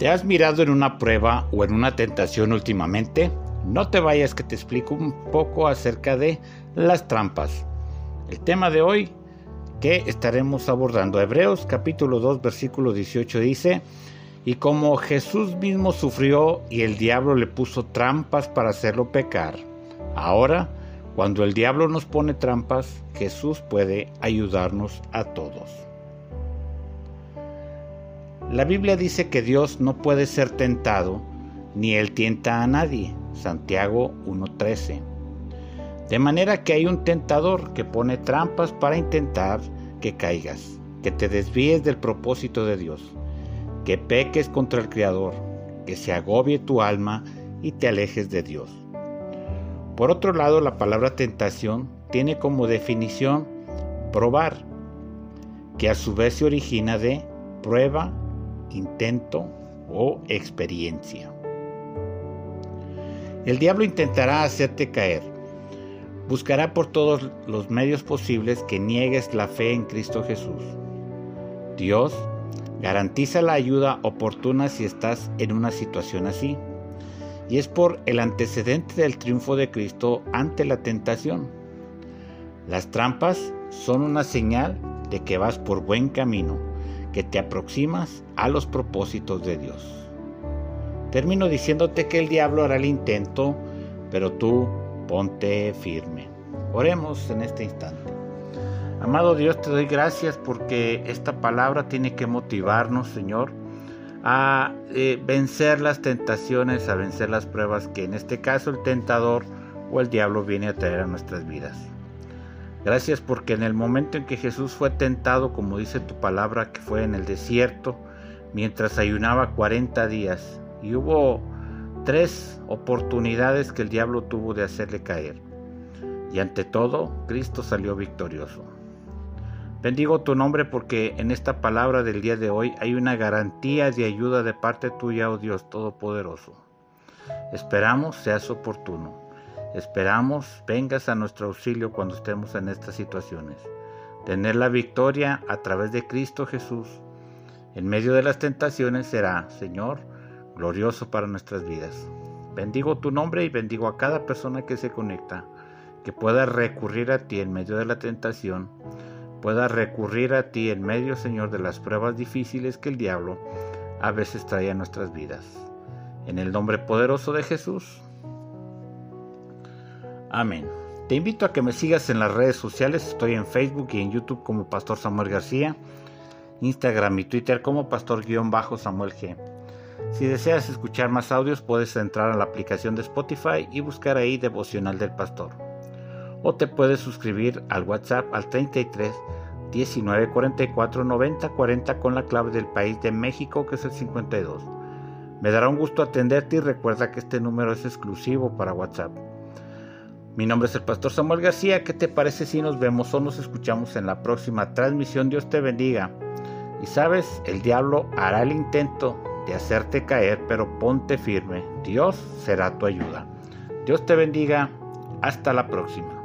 ¿Te has mirado en una prueba o en una tentación últimamente? No te vayas que te explico un poco acerca de las trampas. El tema de hoy que estaremos abordando, Hebreos capítulo 2 versículo 18 dice, y como Jesús mismo sufrió y el diablo le puso trampas para hacerlo pecar, ahora, cuando el diablo nos pone trampas, Jesús puede ayudarnos a todos. La Biblia dice que Dios no puede ser tentado, ni Él tienta a nadie. Santiago 1.13. De manera que hay un tentador que pone trampas para intentar que caigas, que te desvíes del propósito de Dios, que peques contra el Creador, que se agobie tu alma y te alejes de Dios. Por otro lado, la palabra tentación tiene como definición probar, que a su vez se origina de prueba intento o experiencia. El diablo intentará hacerte caer. Buscará por todos los medios posibles que niegues la fe en Cristo Jesús. Dios garantiza la ayuda oportuna si estás en una situación así. Y es por el antecedente del triunfo de Cristo ante la tentación. Las trampas son una señal de que vas por buen camino que te aproximas a los propósitos de Dios. Termino diciéndote que el diablo hará el intento, pero tú ponte firme. Oremos en este instante. Amado Dios, te doy gracias porque esta palabra tiene que motivarnos, Señor, a eh, vencer las tentaciones, a vencer las pruebas que en este caso el tentador o el diablo viene a traer a nuestras vidas. Gracias porque en el momento en que Jesús fue tentado, como dice tu palabra, que fue en el desierto, mientras ayunaba 40 días, y hubo tres oportunidades que el diablo tuvo de hacerle caer. Y ante todo, Cristo salió victorioso. Bendigo tu nombre porque en esta palabra del día de hoy hay una garantía de ayuda de parte tuya, oh Dios Todopoderoso. Esperamos seas oportuno. Esperamos vengas a nuestro auxilio cuando estemos en estas situaciones. Tener la victoria a través de Cristo Jesús en medio de las tentaciones será, Señor, glorioso para nuestras vidas. Bendigo tu nombre y bendigo a cada persona que se conecta, que pueda recurrir a ti en medio de la tentación, pueda recurrir a ti en medio, Señor, de las pruebas difíciles que el diablo a veces trae a nuestras vidas. En el nombre poderoso de Jesús. Amén. Te invito a que me sigas en las redes sociales. Estoy en Facebook y en YouTube como Pastor Samuel García. Instagram y Twitter como Pastor-Samuel G. Si deseas escuchar más audios puedes entrar a la aplicación de Spotify y buscar ahí Devocional del Pastor. O te puedes suscribir al WhatsApp al 33 19 44 90 40 con la clave del país de México que es el 52. Me dará un gusto atenderte y recuerda que este número es exclusivo para WhatsApp. Mi nombre es el pastor Samuel García. ¿Qué te parece si nos vemos o nos escuchamos en la próxima transmisión? Dios te bendiga. Y sabes, el diablo hará el intento de hacerte caer, pero ponte firme. Dios será tu ayuda. Dios te bendiga. Hasta la próxima.